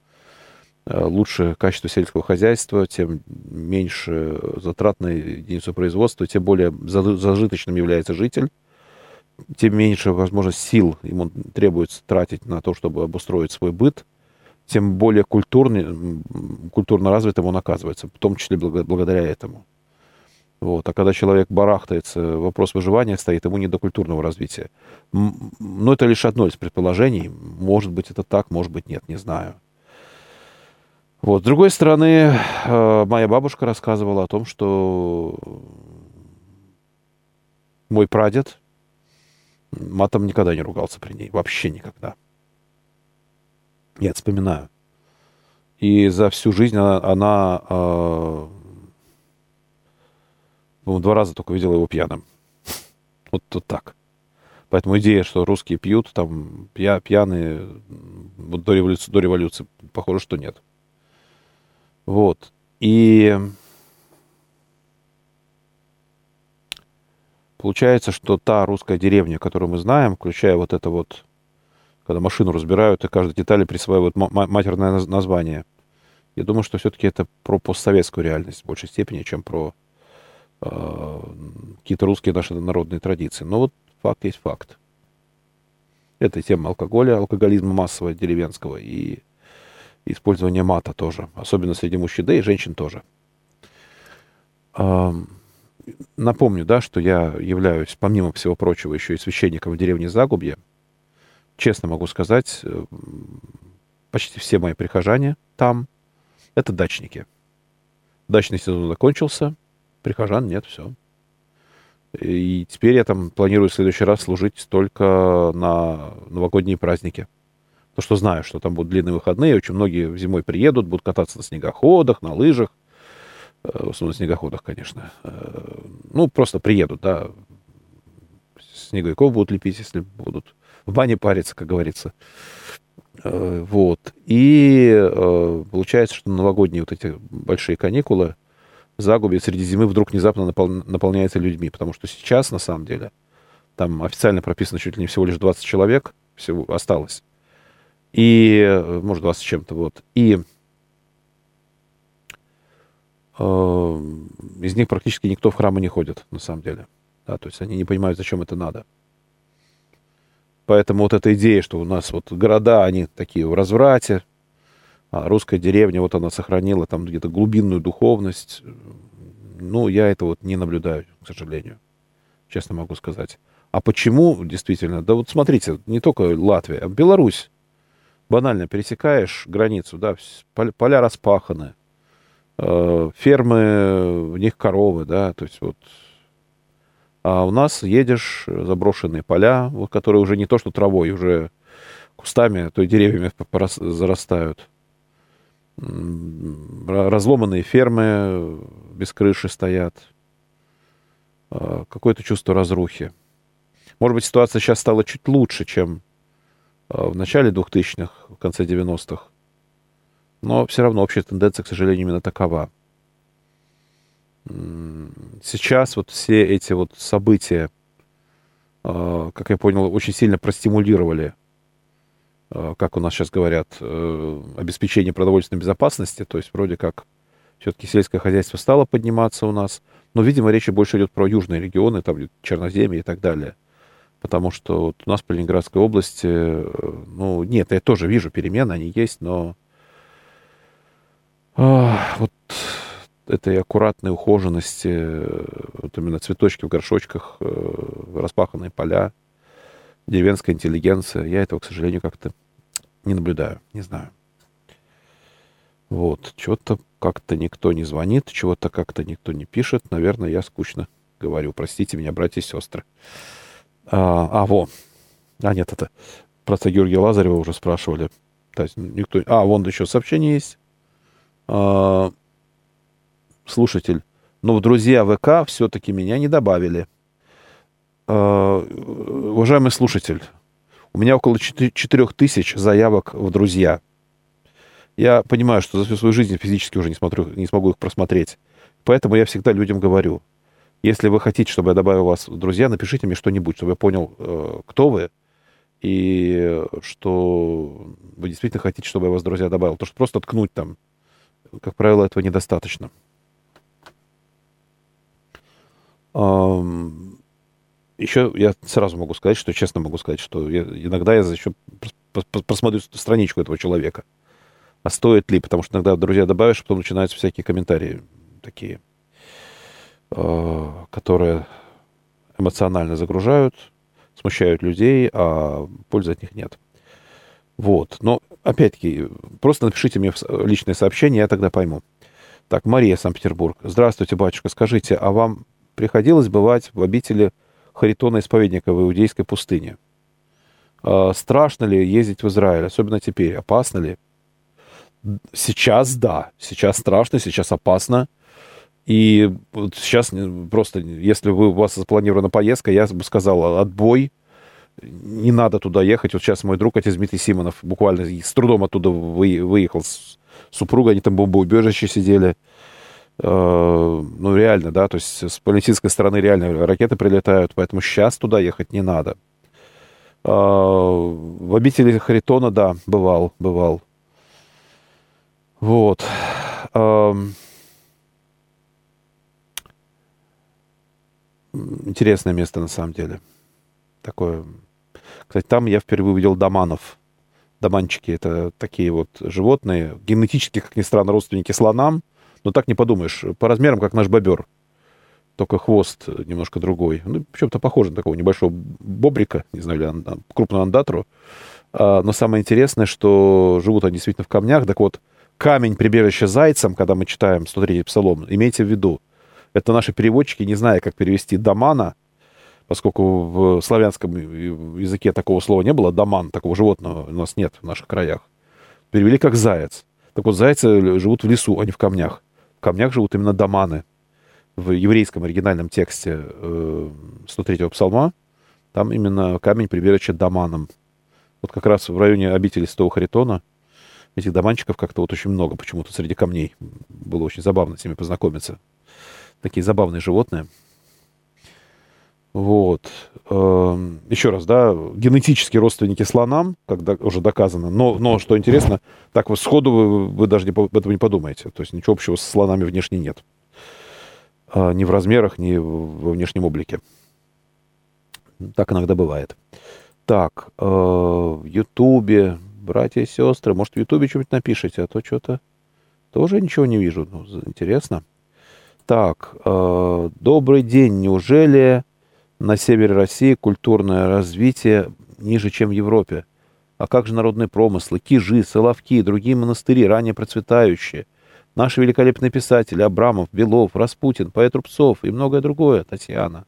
Э, лучше качество сельского хозяйства, тем меньше затрат на единицу производства, тем более зажиточным является житель, тем меньше, возможно, сил ему требуется тратить на то, чтобы обустроить свой быт, тем более культурный, культурно развитым он оказывается, в том числе благодаря этому. Вот. А когда человек барахтается, вопрос выживания стоит, ему не до культурного развития. Но это лишь одно из предположений. Может быть, это так, может быть, нет, не знаю. Вот. С другой стороны, э, моя бабушка рассказывала о том, что мой прадед матом никогда не ругался при ней. Вообще никогда. Я вспоминаю. И за всю жизнь она, она э, два раза только видела его пьяным. Вот, вот так. Поэтому идея, что русские пьют, там, пья, пьяные, вот до революции, до революции, похоже, что нет. Вот. И получается, что та русская деревня, которую мы знаем, включая вот это вот, когда машину разбирают и каждой детали присваивают матерное название, я думаю, что все-таки это про постсоветскую реальность в большей степени, чем про какие-то русские наши народные традиции. Но вот факт есть факт. Это тема алкоголя, алкоголизма массового деревенского и использование мата тоже, особенно среди мужчин, да и женщин тоже. Напомню, да, что я являюсь, помимо всего прочего, еще и священником в деревне Загубье. Честно могу сказать, э, почти все мои прихожане там — это дачники. Дачный сезон закончился, прихожан нет, все. И теперь я там планирую в следующий раз служить только на новогодние праздники. То, что знаю, что там будут длинные выходные, очень многие зимой приедут, будут кататься на снегоходах, на лыжах. Э, в основном на снегоходах, конечно. Э, ну, просто приедут, да. Снеговиков будут лепить, если будут в бане париться, как говорится. Э, вот. И получается, что новогодние вот эти большие каникулы Загубе среди зимы вдруг внезапно напол... наполняется людьми, потому что сейчас, на самом деле, там официально прописано чуть ли не всего лишь 20 человек, всего осталось. И, может, 20 с чем-то, вот. И э, из них практически никто в храмы не ходит, на самом деле. Да, то есть они не понимают, зачем это надо. Поэтому вот эта идея, что у нас вот города, они такие в разврате, а русская деревня, вот она сохранила там где-то глубинную духовность. Ну, я это вот не наблюдаю, к сожалению. Честно могу сказать. А почему, действительно? Да вот смотрите, не только Латвия, а Беларусь. Банально пересекаешь границу, да, поля распаханы, э, фермы, в них коровы, да, то есть вот а у нас едешь, заброшенные поля, которые уже не то что травой, уже кустами, то и деревьями зарастают разломанные фермы без крыши стоят, а, какое-то чувство разрухи. Может быть, ситуация сейчас стала чуть лучше, чем а, в начале 2000-х, в конце 90-х. Но все равно общая тенденция, к сожалению, именно такова. Сейчас вот все эти вот события, а, как я понял, очень сильно простимулировали Э, как у нас сейчас говорят, э, обеспечение продовольственной безопасности, то есть вроде как все-таки сельское хозяйство стало подниматься у нас, но, видимо, речь больше идет про южные регионы, там Черноземье и так далее. Потому что вот у нас в Ленинградской области, э, ну, нет, я тоже вижу перемены, они есть, но а, вот этой аккуратной ухоженности, вот именно цветочки в горшочках, распаханные поля, деревенская интеллигенция, я этого, к сожалению, как-то не наблюдаю, не знаю. Вот, чего-то как-то никто не звонит, чего-то как-то никто не пишет. Наверное, я скучно говорю. Простите меня, братья и сестры. А, а во. А, нет, это про Георгия Лазарева уже спрашивали. То есть никто... А, вон еще сообщение есть. А, слушатель. Но в друзья ВК все-таки меня не добавили. А, уважаемый слушатель, у меня около 4 тысяч заявок в друзья. Я понимаю, что за всю свою жизнь физически уже не, смотрю, не смогу их просмотреть. Поэтому я всегда людям говорю, если вы хотите, чтобы я добавил вас в друзья, напишите мне что-нибудь, чтобы я понял, э, кто вы, и что вы действительно хотите, чтобы я вас в друзья добавил. То, что просто ткнуть там, как правило, этого недостаточно. Еще я сразу могу сказать, что честно могу сказать, что я, иногда я еще просмотрю страничку этого человека. А стоит ли? Потому что иногда друзья добавишь, а потом начинаются всякие комментарии такие, э, которые эмоционально загружают, смущают людей, а пользы от них нет. Вот. Но, опять-таки, просто напишите мне личное сообщение, я тогда пойму. Так, Мария, Санкт-Петербург. Здравствуйте, батюшка. Скажите, а вам приходилось бывать в обители Харитона Исповедника в Иудейской пустыне. А, страшно ли ездить в Израиль, особенно теперь? Опасно ли? Сейчас да, сейчас страшно, сейчас опасно. И вот сейчас просто, если вы, у вас запланирована поездка, я бы сказал, отбой, не надо туда ехать. Вот сейчас мой друг, отец Дмитрий Симонов, буквально с трудом оттуда выехал с супругой, они там бомбоубежище сидели. Э, ну, реально, да, то есть с палестинской стороны реально ракеты прилетают, поэтому сейчас туда ехать не надо. Э, в обители Харитона, да, бывал, бывал. Вот. Эм, интересное место на самом деле. Такое. Кстати, там я впервые увидел доманов. Доманчики — это такие вот животные, генетически, как ни странно, родственники слонам, но так не подумаешь, по размерам, как наш бобер. Только хвост немножко другой. Ну, чем-то похоже на такого небольшого бобрика, не знаю, или крупную андатру. А, но самое интересное, что живут они действительно в камнях. Так вот, камень прибежище зайцам, когда мы читаем 103-й псалом, имейте в виду, это наши переводчики, не зная, как перевести домана, поскольку в славянском языке такого слова не было, доман, такого животного у нас нет в наших краях, перевели как заяц. Так вот, зайцы живут в лесу, а не в камнях. Камнях живут именно доманы. В еврейском оригинальном тексте 103-го э, псалма там именно камень прибежище доманом. Вот как раз в районе обители Святого Харитона этих доманчиков как-то вот очень много почему-то среди камней. Было очень забавно с ними познакомиться. Такие забавные животные. Вот. Эм, Еще раз, да, генетические родственники слонам, когда уже доказано. Но, но что интересно, так вот сходу вы, вы даже не, об этом не подумаете. То есть ничего общего с слонами внешне нет. А, ни в размерах, ни во внешнем облике. Так иногда бывает. Так, э, в Ютубе, братья и сестры, может, в Ютубе что-нибудь напишите, а то что-то тоже ничего не вижу. Ну, интересно. Так, э, добрый день. Неужели на севере России культурное развитие ниже, чем в Европе? А как же народные промыслы, кижи, соловки и другие монастыри, ранее процветающие? Наши великолепные писатели Абрамов, Белов, Распутин, поэт Рубцов и многое другое, Татьяна.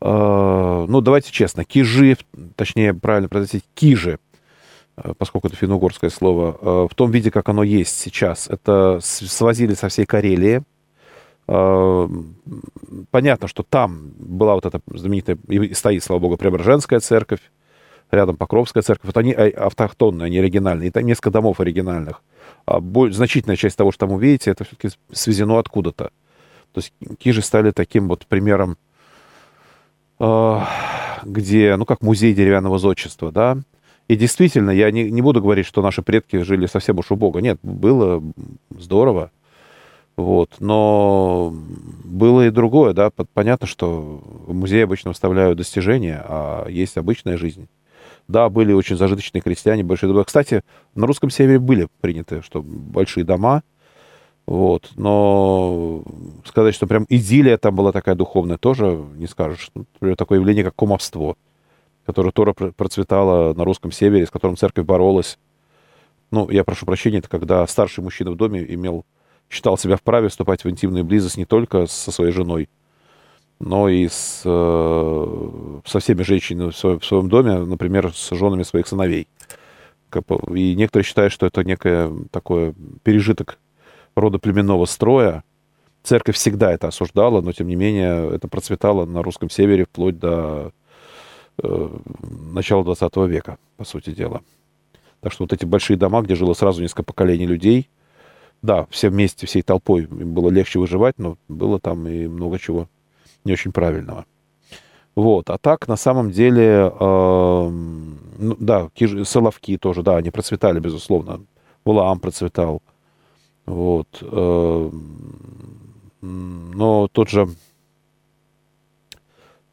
Э, ну, давайте честно, кижи, точнее, правильно произносить, кижи, э, поскольку это финно-угорское слово, э, в том виде, как оно есть сейчас, это свозили со всей Карелии. Понятно, что там была вот эта знаменитая, и стоит, слава богу, Преображенская церковь, рядом Покровская церковь. Вот они автохтонные, они оригинальные. И там несколько домов оригинальных. А значительная часть того, что там увидите, это все-таки свезено откуда-то. То есть кижи стали таким вот примером Э, где, ну, как музей деревянного зодчества, да, и действительно, я не, не буду говорить, что наши предки жили совсем уж убого. Нет, было здорово. Вот. Но было и другое, да. Понятно, что в музей обычно вставляют достижения, а есть обычная жизнь. Да, были очень зажиточные крестьяне, большие дома. Кстати, на русском севере были приняты, что большие дома, вот. Но сказать, что прям идиллия там была такая духовная, тоже не скажешь. Например, такое явление, как кумовство, которое Тора процветало на русском севере, с которым церковь боролась. Ну, я прошу прощения, это когда старший мужчина в доме имел, считал себя вправе вступать в интимную близость не только со своей женой, но и с, э, со всеми женщинами в своем, в своем доме, например, с женами своих сыновей. И некоторые считают, что это некое такое пережиток родоплеменного строя. Церковь всегда это осуждала, но тем не менее это процветало на русском севере вплоть до э, начала 20 века, по сути дела. Так что вот эти большие дома, где жило сразу несколько поколений людей, да, все вместе, всей толпой было легче выживать, но было там и много чего не очень правильного. Вот. А так, на самом деле, э, ну, да, соловки тоже, да, они процветали, безусловно. Валаам процветал. Вот. Э, но тот же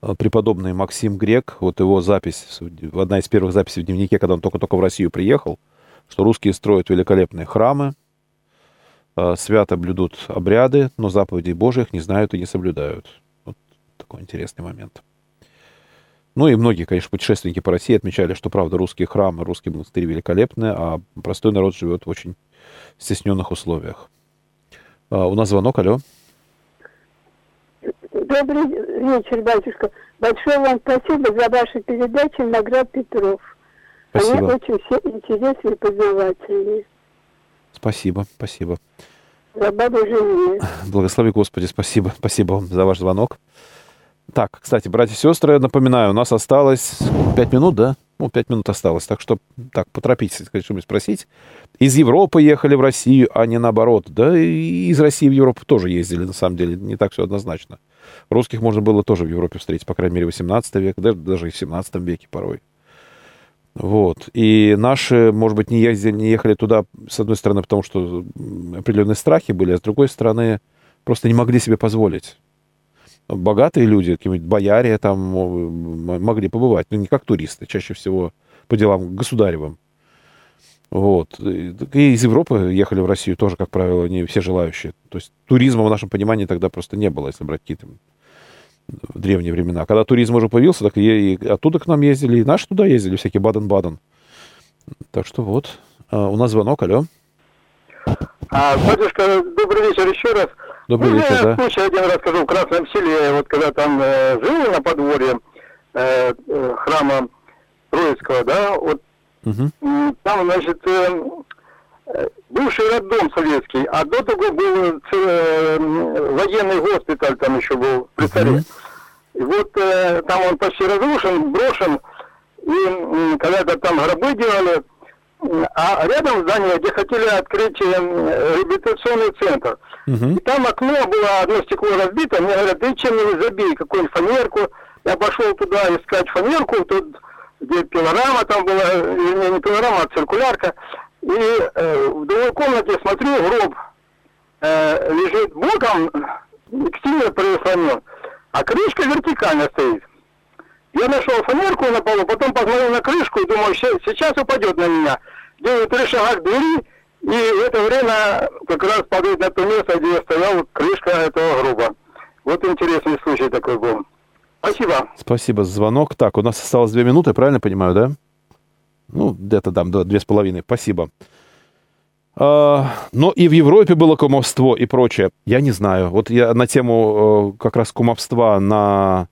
э, преподобный Максим Грек, вот его запись, одна из первых записей в дневнике, когда он только-только в Россию приехал, что русские строят великолепные храмы, свято блюдут обряды, но заповедей Божьих не знают и не соблюдают. Вот такой интересный момент. Ну и многие, конечно, путешественники по России отмечали, что, правда, русские храмы, русские монастыри великолепны, а простой народ живет в очень стесненных условиях. А, у нас звонок, алло. Добрый вечер, батюшка. Большое вам спасибо за ваши передачи «Наград Петров». Спасибо. Они очень все интересные и познавательные. Спасибо, спасибо. Благослови Господи, спасибо. Спасибо вам за ваш звонок. Так, кстати, братья и сестры, напоминаю, у нас осталось пять минут, да? Ну, пять минут осталось, так что, так, поторопитесь, что-нибудь спросить. Из Европы ехали в Россию, а не наоборот. Да, и из России в Европу тоже ездили, на самом деле, не так все однозначно. Русских можно было тоже в Европе встретить, по крайней мере, в 18 веке, даже, даже и в 17 веке порой. Вот. И наши, может быть, не, ездили, не ехали туда, с одной стороны, потому что определенные страхи были, а с другой стороны, просто не могли себе позволить. богатые люди, какие-нибудь бояре там могли побывать, но не как туристы, чаще всего по делам государевым. Вот. И из Европы ехали в Россию тоже, как правило, не все желающие. То есть туризма в нашем понимании тогда просто не было, если брать какие-то древние времена. Когда туризм уже появился, так и, и оттуда к нам ездили, и наши туда ездили, всякие Баден-Баден. Так что вот, а, у нас звонок, алло. А, батюшка, добрый вечер еще раз. Добрый ну, вечер, я да. случай один расскажу в Красном селе, вот когда там э, жил на подворье э, э, храма Троицкого, да, вот угу. там, значит, э, бывший роддом советский, а до того был э, военный госпиталь, там еще был при царе. И вот э, там он почти разрушен, брошен, и когда-то там гробы делали, а рядом здание, где хотели открыть э, реабилитационный центр. Угу. И там окно было, одно стекло разбито, мне говорят, ты чем-нибудь забей, какую-нибудь фанерку. Я пошел туда искать фанерку, тут где пилорама там была, не, не пилорама, а циркулярка. И э, в другой комнате смотрю, гроб э, лежит боком, сильно прислонен, а крышка вертикально стоит. Я нашел фанерку на полу, потом посмотрел на крышку и думаю, сейчас упадет на меня. Делаю три шага к двери, и в это время как раз падает на то место, где я стоял крышка этого гроба. Вот интересный случай такой был. Спасибо. Спасибо за звонок. Так, у нас осталось две минуты, правильно понимаю, да? Ну, где-то там, с половиной. Спасибо. А, но и в Европе было кумовство и прочее. Я не знаю. Вот я на тему э, как раз кумовства на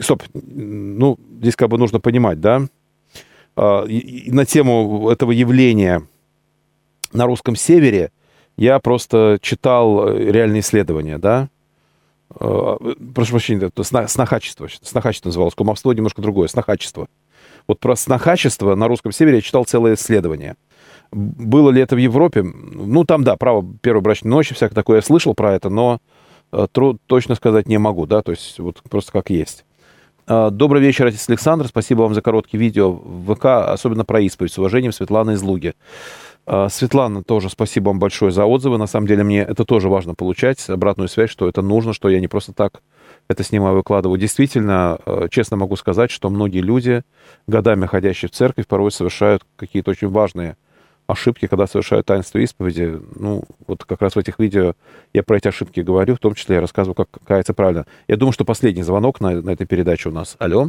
Стоп, ну, здесь как бы нужно понимать, да, а, на тему этого явления на русском севере я просто читал э, реальные исследования, да, а, прошу прощения, это снохачество, снохачество называлось, кумовство немножко другое, снохачество. Вот про снохачество на русском севере я читал целое исследование. Было ли это в Европе? Ну, там, да, право первой брачной ночи, всякое такое я слышал про это, но э, точно сказать не могу, да, то есть вот просто как есть. А, добрый вечер, отец Александр. Спасибо вам за короткие видео в ВК, особенно про исповедь. С уважением, Светлана из Луги. А, Светлана, тоже спасибо вам большое за отзывы. На самом деле, мне это тоже важно получать, обратную связь, что это нужно, что я не просто так это снимаю, выкладываю. Действительно, а, честно могу сказать, что многие люди, годами ходящие в церковь, порой совершают какие-то очень важные ошибки, когда совершают таинство исповеди. Ну, вот как раз в этих видео я про эти ошибки говорю, в том числе я рассказываю, как каяться правильно. Я думаю, что последний звонок на, на этой передаче у нас. Алло.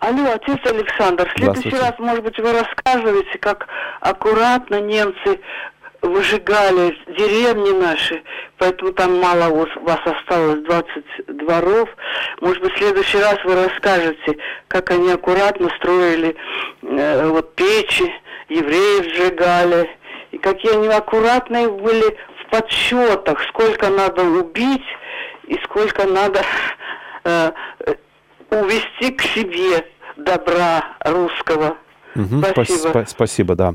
Алло, отец Александр, в следующий раз, может быть, вы расскажете, как аккуратно немцы выжигали деревни наши, поэтому там мало у вас осталось 20 дворов. Может быть, в следующий раз вы расскажете, как они аккуратно строили э, вот печи, евреев сжигали, и какие они аккуратные были в подсчетах, сколько надо убить и сколько надо э, увести к себе добра русского. Угу, спасибо. спасибо, да.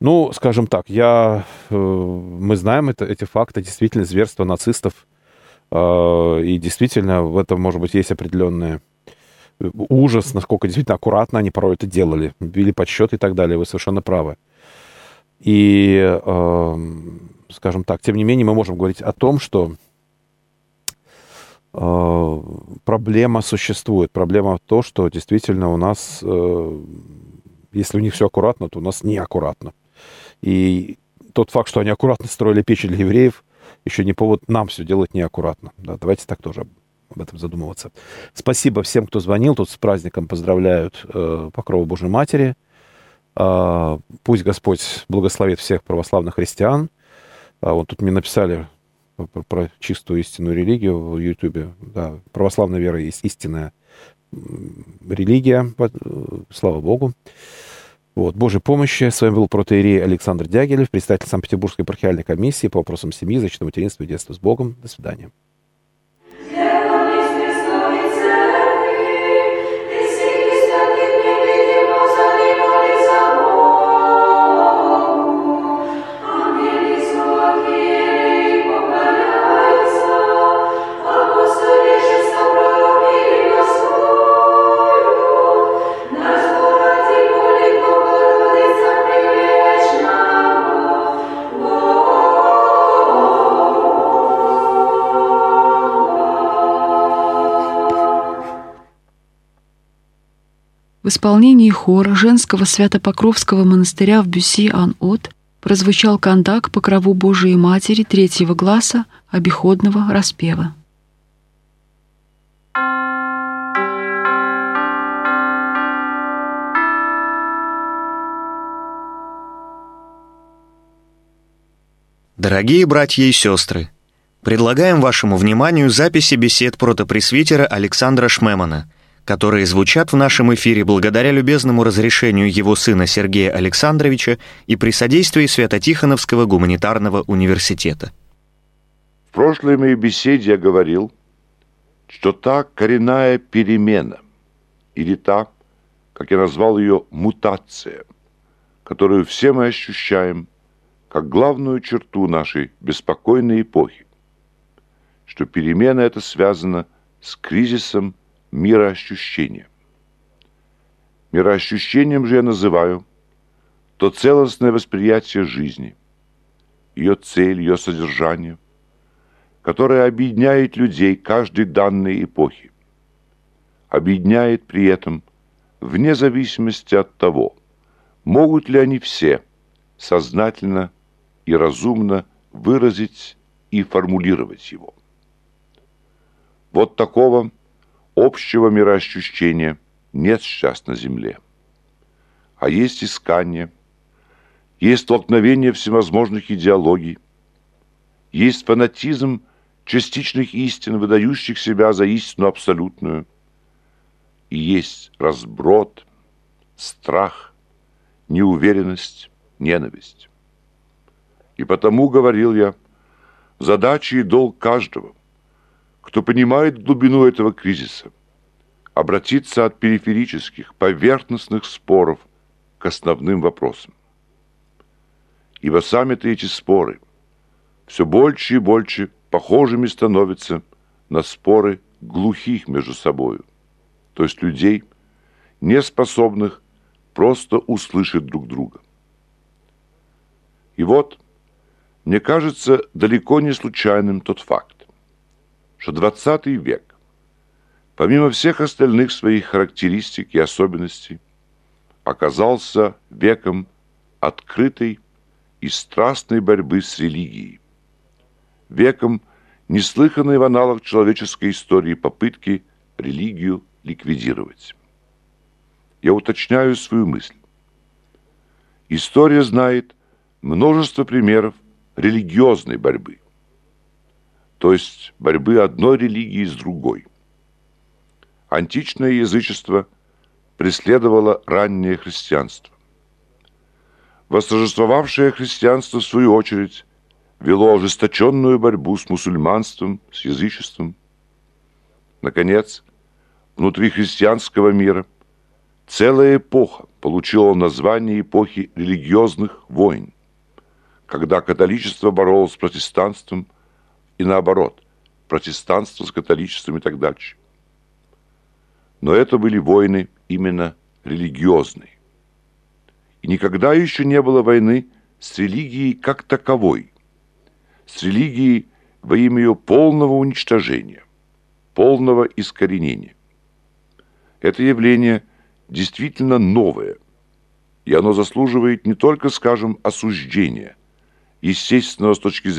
Ну, скажем так, я, э, мы знаем это, эти факты, действительно, зверства нацистов, э, и действительно в этом, может быть, есть определенные ужас, насколько действительно аккуратно они порой это делали, вели подсчет и так далее, вы совершенно правы. И, э, скажем так, тем не менее, мы можем говорить о том, что э, проблема существует. Проблема в том, что действительно у нас, э, если у них все аккуратно, то у нас неаккуратно. И тот факт, что они аккуратно строили печи для евреев, еще не повод нам все делать неаккуратно. Да, давайте так тоже об этом задумываться. Спасибо всем, кто звонил. Тут с праздником поздравляют э, Покрова Божьей Матери. Э, пусть Господь благословит всех православных христиан. А вот тут мне написали про, про чистую истинную религию в Ютубе. Да, православная вера есть истинная религия, э, слава Богу. Вот, Божьей помощи. С вами был протеерей Александр Дягилев, представитель Санкт-Петербургской епархиальной комиссии по вопросам семьи, защиты материнства и детства. С Богом. До свидания. В исполнении хора женского Свято-Покровского монастыря в Бюсси-Ан-От прозвучал кандак по крову Божией Матери третьего гласа обиходного распева. Дорогие братья и сестры, предлагаем вашему вниманию записи бесед протопресвитера Александра Шмемана, которые звучат в нашем эфире благодаря любезному разрешению его сына Сергея Александровича и при содействии Свято-Тихоновского гуманитарного университета. В прошлой моей беседе я говорил, что та коренная перемена, или та, как я назвал ее, мутация, которую все мы ощущаем – как главную черту нашей беспокойной эпохи, что перемена эта связана с кризисом мироощущения. Мироощущением же я называю то целостное восприятие жизни, ее цель, ее содержание, которое объединяет людей каждой данной эпохи, объединяет при этом вне зависимости от того, могут ли они все сознательно и разумно выразить и формулировать его. Вот такого общего мироощущения нет сейчас на Земле. А есть искание, есть столкновение всевозможных идеологий, есть фанатизм частичных истин, выдающих себя за истину абсолютную, и есть разброд, страх, неуверенность, ненависть. И потому, говорил я, задача и долг каждого, кто понимает глубину этого кризиса, обратиться от периферических, поверхностных споров к основным вопросам. Ибо сами-то эти споры все больше и больше похожими становятся на споры глухих между собою, то есть людей, не способных просто услышать друг друга. И вот – мне кажется далеко не случайным тот факт, что XX век, помимо всех остальных своих характеристик и особенностей, оказался веком открытой и страстной борьбы с религией, веком неслыханной в аналог человеческой истории попытки религию ликвидировать. Я уточняю свою мысль. История знает множество примеров религиозной борьбы, то есть борьбы одной религии с другой. Античное язычество преследовало раннее христианство. Восторжествовавшее христианство, в свою очередь, вело ожесточенную борьбу с мусульманством, с язычеством. Наконец, внутри христианского мира целая эпоха получила название эпохи религиозных войн когда католичество боролось с протестанством и наоборот, протестанство с католичеством и так дальше. Но это были войны именно религиозные. И никогда еще не было войны с религией как таковой, с религией во имя ее полного уничтожения, полного искоренения. Это явление действительно новое, и оно заслуживает не только, скажем, осуждения, естественного с точки зрения